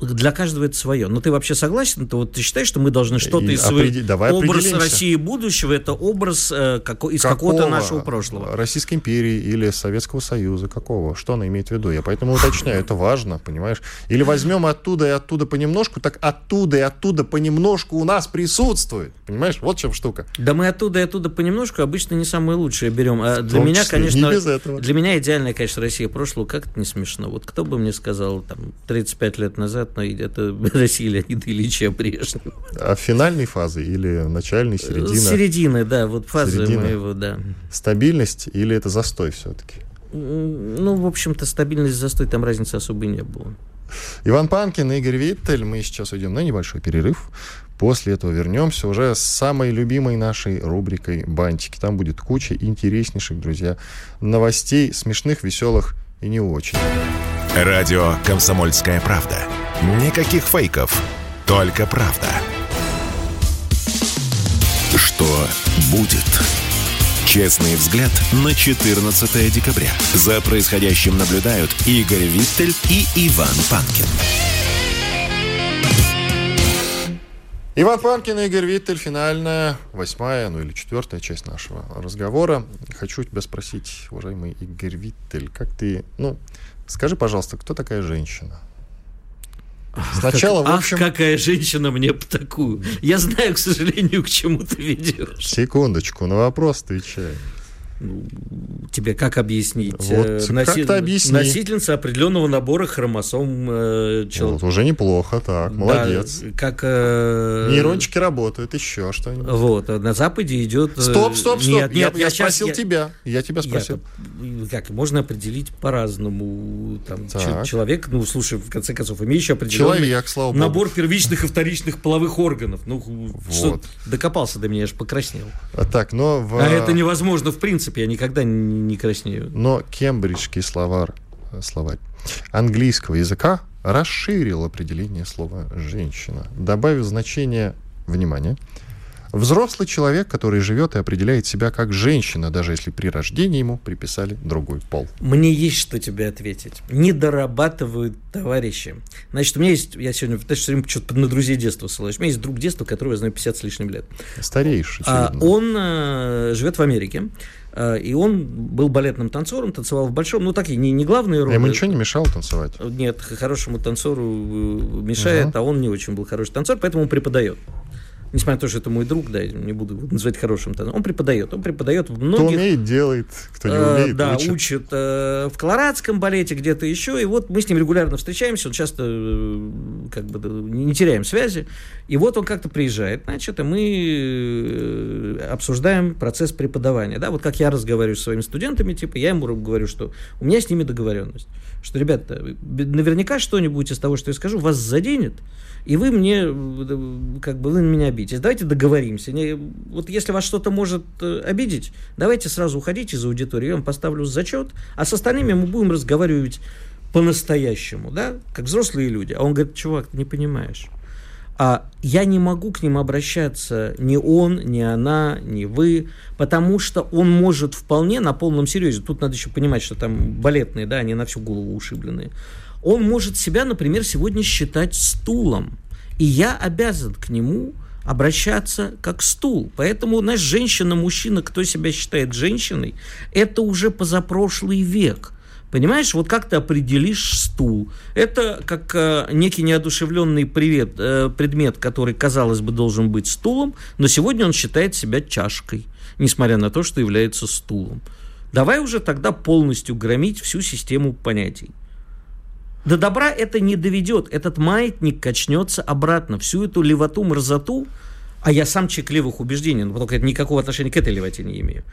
Для каждого это свое. Но ты вообще согласен? Ты, вот, ты считаешь, что мы должны что-то из своего... определ- давай образ. России будущего – это образ э, како- из какого-то нашего прошлого. Российской империи или Советского Союза? Какого? Что она имеет в виду? Я поэтому уточняю, это важно, понимаешь? Или возьмем оттуда и оттуда понемножку, так оттуда и оттуда понемножку у нас присутствует. Понимаешь? Вот чем штука. Да мы оттуда и оттуда понемножку обычно не самые лучшие берем. А для меня, числе, не конечно, для меня идеальная, конечно, Россия прошлого, как это не смешно. Вот кто бы мне сказал там 35 лет назад, но это [laughs] Россия Леонида Ильича Брежнева. А финальной фазы или начальной, середина? Середины, да, вот фазы Середина. моего, да. Стабильность или это застой все-таки? Ну, в общем-то, стабильность, застой, там разницы особой не было. Иван Панкин, Игорь Виттель. Мы сейчас уйдем на небольшой перерыв. После этого вернемся уже с самой любимой нашей рубрикой «Бантики». Там будет куча интереснейших, друзья, новостей, смешных, веселых и не очень. Радио «Комсомольская правда». Никаких фейков, только правда. Что будет? Честный взгляд на 14 декабря. За происходящим наблюдают Игорь Виттель и Иван Панкин. Иван Панкин и Игорь Виттель. Финальная, восьмая, ну или четвертая часть нашего разговора. Хочу тебя спросить, уважаемый Игорь Виттель, как ты, ну, скажи, пожалуйста, кто такая женщина? Сначала, как, в общем... Ах, какая женщина мне такую. Я знаю, к сожалению, к чему ты ведешь. Секундочку, на вопрос отвечай. Ну, тебе как объяснить? Вот, э, Носи... как объясни. Носительница определенного набора хромосом э, человека. Вот, уже неплохо, так, молодец. Да, как... Э... Нейрончики работают, еще что-нибудь. Вот, на Западе идет... Э, стоп, стоп, стоп, нет, нет, я, я спросил сейчас, тебя, я тебя спросил. Я, как, можно определить по-разному. Там, человек, ну, слушай, в конце концов, имеющий определенный человек, слава Богу. набор первичных и вторичных половых органов. Ну, вот. что, докопался до меня, я же покраснел. А, так, но... В... А это невозможно в принципе принципе, я никогда не краснею. Но кембриджский словарь, э, словарь английского языка расширил определение слова «женщина», добавив значение «внимание», Взрослый человек, который живет и определяет себя как женщина, даже если при рождении ему приписали другой пол. Мне есть что тебе ответить. Не дорабатывают товарищи. Значит, у меня есть, я сегодня, ты все время что-то на друзей детства ссылаюсь. У меня есть друг детства, которого я знаю 50 с лишним лет. Старейший, а, Он а, живет в Америке. Э, и он был балетным танцором, танцевал в большом, ну такие не, не главные роли. Ему ничего не мешало танцевать? Нет, хорошему танцору э, мешает, угу. а он не очень был хороший танцор, поэтому он преподает несмотря на то, что это мой друг, да, не буду называть хорошим, он преподает, он преподает в многих... Кто умеет, делает, кто не э, умеет, э, Да, учит, учит э, в колорадском балете где-то еще, и вот мы с ним регулярно встречаемся, он часто э, как бы не теряем связи, и вот он как-то приезжает, значит, и мы э, обсуждаем процесс преподавания, да, вот как я разговариваю с своими студентами, типа, я ему говорю, что у меня с ними договоренность, что, ребята, наверняка что-нибудь из того, что я скажу, вас заденет, и вы мне, как бы, вы на меня обидитесь. Давайте договоримся. Вот если вас что-то может э, обидеть, давайте сразу уходите из аудитории, я вам поставлю зачет, а с остальными мы будем разговаривать по-настоящему, да, как взрослые люди. А он говорит, чувак, ты не понимаешь. А я не могу к ним обращаться ни он, ни она, ни вы, потому что он может вполне на полном серьезе, тут надо еще понимать, что там балетные, да, они на всю голову ушибленные, он может себя, например, сегодня считать стулом. И я обязан к нему обращаться как стул. Поэтому, знаешь, женщина-мужчина, кто себя считает женщиной, это уже позапрошлый век. Понимаешь, вот как ты определишь стул? Это как э, некий неодушевленный привет, э, предмет, который, казалось бы, должен быть стулом, но сегодня он считает себя чашкой, несмотря на то, что является стулом. Давай уже тогда полностью громить всю систему понятий. До добра это не доведет. Этот маятник качнется обратно. Всю эту левоту, мразоту, а я сам человек левых убеждений, но только это никакого отношения к этой левоте не имею,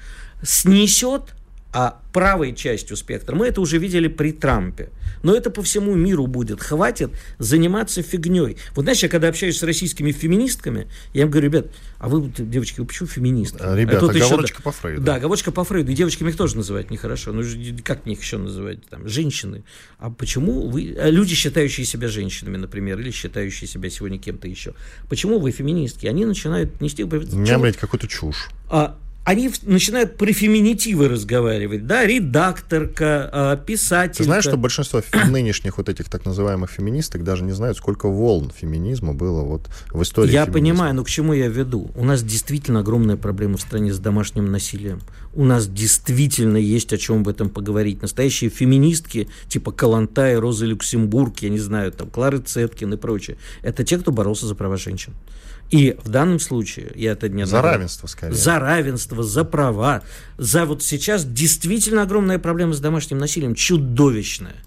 снесет а правой частью спектра. Мы это уже видели при Трампе. Но это по всему миру будет. Хватит заниматься фигней. Вот знаешь, я когда общаюсь с российскими феминистками, я им говорю, ребят, а вы, девочки, вы почему феминистки? А, ребята, а оговорочка еще, по Фрейду. Да, оговорочка по Фрейду. И девочками их тоже называть нехорошо. Ну, как их еще называть? Там, женщины. А почему вы... А люди, считающие себя женщинами, например, или считающие себя сегодня кем-то еще. Почему вы феминистки? Они начинают нести... Не, блядь, какую-то чушь. А, они начинают про феминитивы разговаривать, да, редакторка, а, писатель. Ты знаешь, что большинство [coughs] нынешних вот этих так называемых феминисток даже не знают, сколько волн феминизма было вот в истории Я феминизма. понимаю, но к чему я веду? У нас действительно огромная проблема в стране с домашним насилием. У нас действительно есть о чем в этом поговорить. Настоящие феминистки, типа Калантай, Розы Люксембург, я не знаю, там, Клары Цеткин и прочее, это те, кто боролся за права женщин. И в данном случае, я это не За равенство, скорее. За равенство, за права. За вот сейчас действительно огромная проблема с домашним насилием, чудовищная.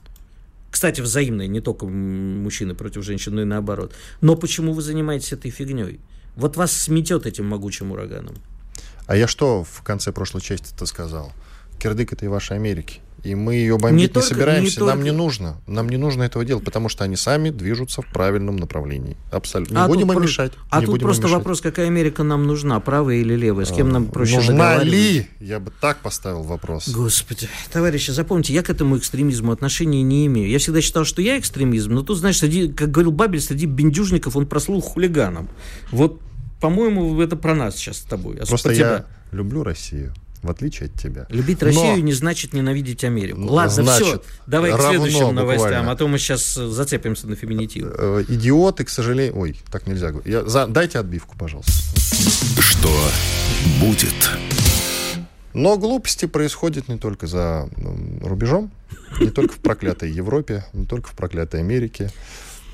Кстати, взаимная, не только мужчины против женщин, но и наоборот. Но почему вы занимаетесь этой фигней? Вот вас сметет этим могучим ураганом. А я что в конце прошлой части-то сказал? Кирдык этой вашей Америки. И мы ее бомбить не, не только, собираемся. Не нам только... не нужно. Нам не нужно этого делать, потому что они сами движутся в правильном направлении. Абсолютно. Не а будем им про... мешать. А не тут просто мешать. вопрос, какая Америка нам нужна, правая или левая? С кем а, нам проще Нужна ли? Я бы так поставил вопрос. Господи. Товарищи, запомните, я к этому экстремизму отношения не имею. Я всегда считал, что я экстремизм, но тут, знаешь, среди, как говорил Бабель, среди бендюжников он прослыл хулиганом. Вот, по-моему, это про нас сейчас с тобой. А Просто я тебя. люблю Россию в отличие от тебя. Любить Россию Но... не значит ненавидеть Америку. Ну, Ладно, значит, все, давай к следующим новостям, буквально. а то мы сейчас зацепимся на феминитив. Э, идиоты, к сожалению... Ой, так нельзя говорить. Я... За... Дайте отбивку, пожалуйста. Что будет? Но глупости происходят не только за рубежом, не только в проклятой Европе, не только в проклятой Америке.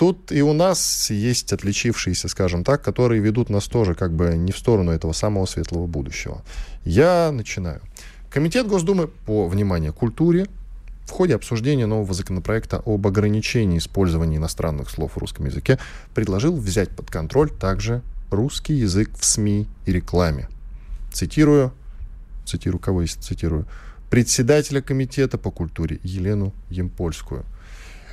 Тут и у нас есть отличившиеся, скажем так, которые ведут нас тоже как бы не в сторону этого самого светлого будущего. Я начинаю. Комитет Госдумы по, внимание, культуре в ходе обсуждения нового законопроекта об ограничении использования иностранных слов в русском языке предложил взять под контроль также русский язык в СМИ и рекламе. Цитирую, цитирую, кого есть, цитирую, председателя комитета по культуре Елену Емпольскую.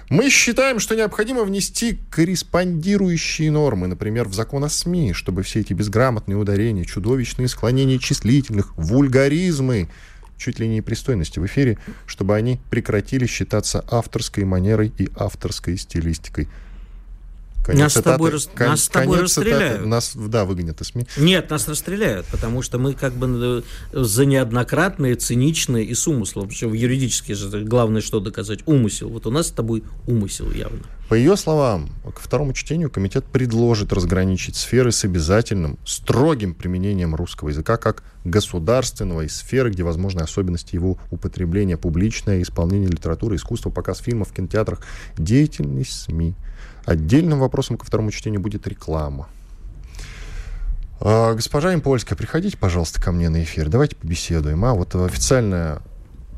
Мы считаем, что необходимо внести корреспондирующие нормы, например, в закон о СМИ, чтобы все эти безграмотные ударения, чудовищные склонения числительных, вульгаризмы, чуть ли не непристойности в эфире, чтобы они прекратили считаться авторской манерой и авторской стилистикой. Конец нас цитаты, с тобой, кон, нас с тобой расстреляют. Цитаты, нас, да, выгонят из СМИ. Нет, нас расстреляют, потому что мы как бы э, за неоднократные, циничные и с умыслом. Причем юридически же главное, что доказать, умысел. Вот у нас с тобой умысел явно. По ее словам, к второму чтению комитет предложит разграничить сферы с обязательным, строгим применением русского языка как государственного и сферы, где возможны особенности его употребления, публичное исполнение литературы, искусства, показ фильмов в кинотеатрах, деятельность СМИ – Отдельным вопросом ко второму чтению будет реклама. А, госпожа Импольская, приходите, пожалуйста, ко мне на эфир. Давайте побеседуем. А вот официальная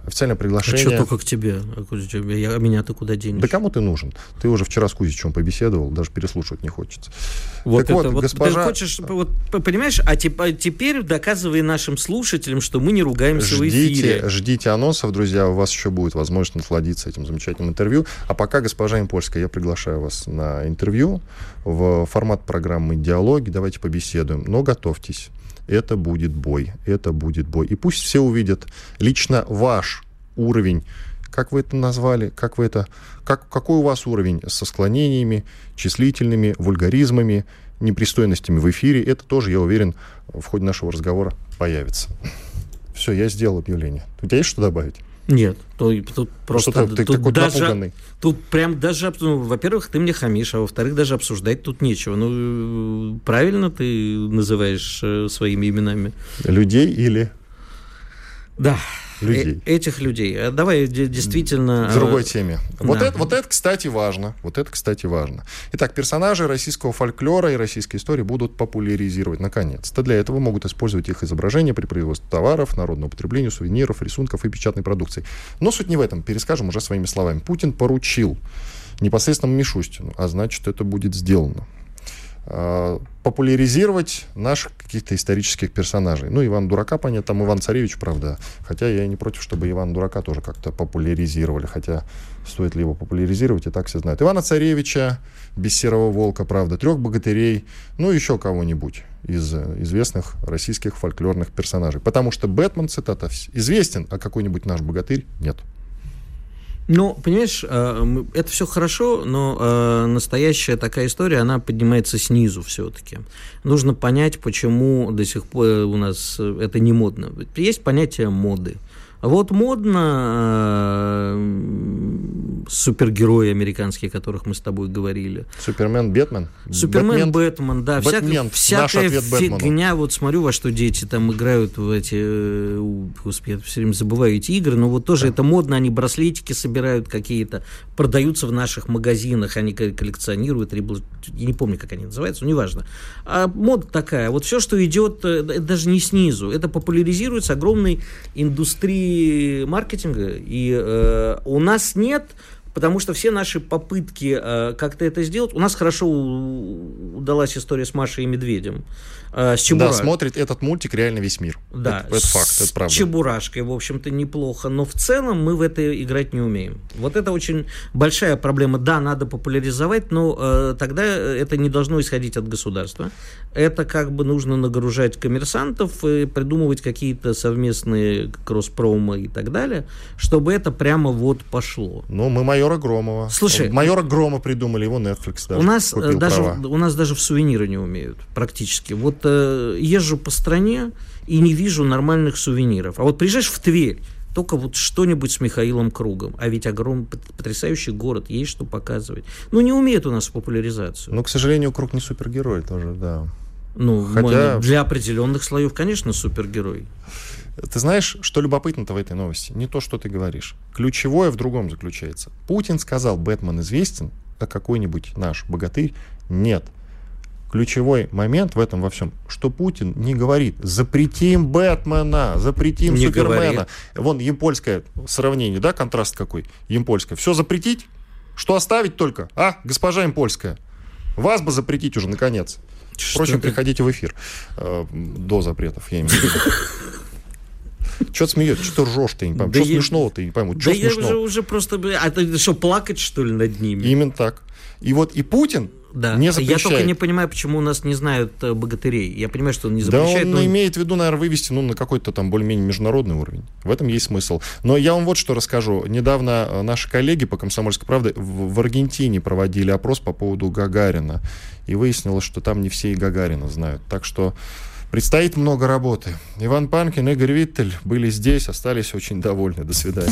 официальное приглашение. А что только к тебе? А, я, а меня ты куда денешь? Да кому ты нужен? Ты уже вчера с Кузичем побеседовал, даже переслушивать не хочется. Вот так это, вот, госпожа... Ты хочешь, вот, понимаешь, а теперь, теперь доказывай нашим слушателям, что мы не ругаемся ждите, в эфире. Ждите анонсов, друзья, у вас еще будет возможность насладиться этим замечательным интервью. А пока, госпожа Импольская, я приглашаю вас на интервью в формат программы «Диалоги». Давайте побеседуем, но готовьтесь это будет бой, это будет бой. И пусть все увидят лично ваш уровень, как вы это назвали, как вы это, как, какой у вас уровень со склонениями, числительными, вульгаризмами, непристойностями в эфире. Это тоже, я уверен, в ходе нашего разговора появится. Все, я сделал объявление. У тебя есть что добавить? Нет, то, тут просто... Что ты, тут, даже, напуганный. тут прям даже... Ну, во-первых, ты мне хамишь, а во-вторых, даже обсуждать тут нечего. Ну, правильно ты называешь э, своими именами. Людей или... Да, людей. Э этих людей. А давай действительно... В другой э, теме. Да. Вот, это, вот это, кстати, важно. Вот это, кстати, важно. Итак, персонажи российского фольклора и российской истории будут популяризировать, наконец-то. Для этого могут использовать их изображения при производстве товаров, народного потребления, сувениров, рисунков и печатной продукции. Но суть не в этом. Перескажем уже своими словами. Путин поручил непосредственно Мишустину, а значит, это будет сделано. Э, популяризировать наших каких-то исторических персонажей. Ну, Иван Дурака, понятно, там Иван Царевич, правда. Хотя я не против, чтобы Иван Дурака тоже как-то популяризировали. Хотя стоит ли его популяризировать, и так все знают. Ивана Царевича, без серого волка, правда, трех богатырей, ну, еще кого-нибудь из известных российских фольклорных персонажей. Потому что Бэтмен, цитата, известен, а какой-нибудь наш богатырь нет. Ну, понимаешь, э, это все хорошо, но э, настоящая такая история, она поднимается снизу все-таки. Нужно понять, почему до сих пор у нас это не модно. Есть понятие моды. Вот модно э, супергерои американские, о которых мы с тобой говорили. Супермен, Бэтмен? Супермен, Бэтмен, да. Бэтмен, всякая всякая фигня. Бэтмену. Вот смотрю, во что дети там играют в эти... Э, господи, я все время забываю эти игры, но вот тоже да. это модно. Они браслетики собирают какие-то, продаются в наших магазинах, они коллекционируют. Я не помню, как они называются, но неважно. А мода такая. Вот все, что идет, э, даже не снизу. Это популяризируется огромной индустрией маркетинга, и э, у нас нет потому что все наши попытки э, как-то это сделать... У нас хорошо удалась история с Машей и Медведем. Э, с Чебура... Да, смотрит этот мультик реально весь мир. Да, это, это факт, это правда. С Чебурашкой, в общем-то, неплохо, но в целом мы в это играть не умеем. Вот это очень большая проблема. Да, надо популяризовать, но э, тогда это не должно исходить от государства. Это как бы нужно нагружать коммерсантов и придумывать какие-то совместные кросс-промы и так далее, чтобы это прямо вот пошло. Ну, мы майора Громова. Слушай, майора Грома придумали, его Netflix даже у нас э, даже права. у нас даже в сувениры не умеют практически. Вот э, езжу по стране и не вижу нормальных сувениров. А вот приезжаешь в Тверь, только вот что-нибудь с Михаилом Кругом. А ведь огромный, потрясающий город, есть что показывать. Ну, не умеет у нас популяризацию. Ну, к сожалению, Круг не супергерой тоже, да. Ну, Хотя... для определенных слоев, конечно, супергерой. Ты знаешь, что любопытно-то в этой новости? Не то, что ты говоришь. Ключевое в другом заключается. Путин сказал, Бэтмен известен, а какой-нибудь наш богатырь нет. Ключевой момент в этом во всем, что Путин не говорит, запретим Бэтмена, запретим не Супермена. Говорит. Вон, емпольское сравнение, да, контраст какой? Емпольское. Все запретить? Что оставить только? А, госпожа Емпольская? Вас бы запретить уже, наконец. Впрочем, что приходите в эфир э, до запретов, я имею в виду. Что ты смеешься? Что ты ржешь? Ты не пойму. Да что я... смешного ты не пойму? Да я уже, уже просто... А ты что, плакать, что ли, над ними? Именно так. И вот и Путин да. не запрещает. Я только не понимаю, почему у нас не знают э, богатырей. Я понимаю, что он не запрещает. Да он но... имеет в виду, наверное, вывести ну, на какой-то там более-менее международный уровень. В этом есть смысл. Но я вам вот что расскажу. Недавно э, наши коллеги по «Комсомольской правде» в, в Аргентине проводили опрос по поводу Гагарина. И выяснилось, что там не все и Гагарина знают. Так что Предстоит много работы. Иван Панкин, Игорь Виттель были здесь, остались очень довольны. До свидания.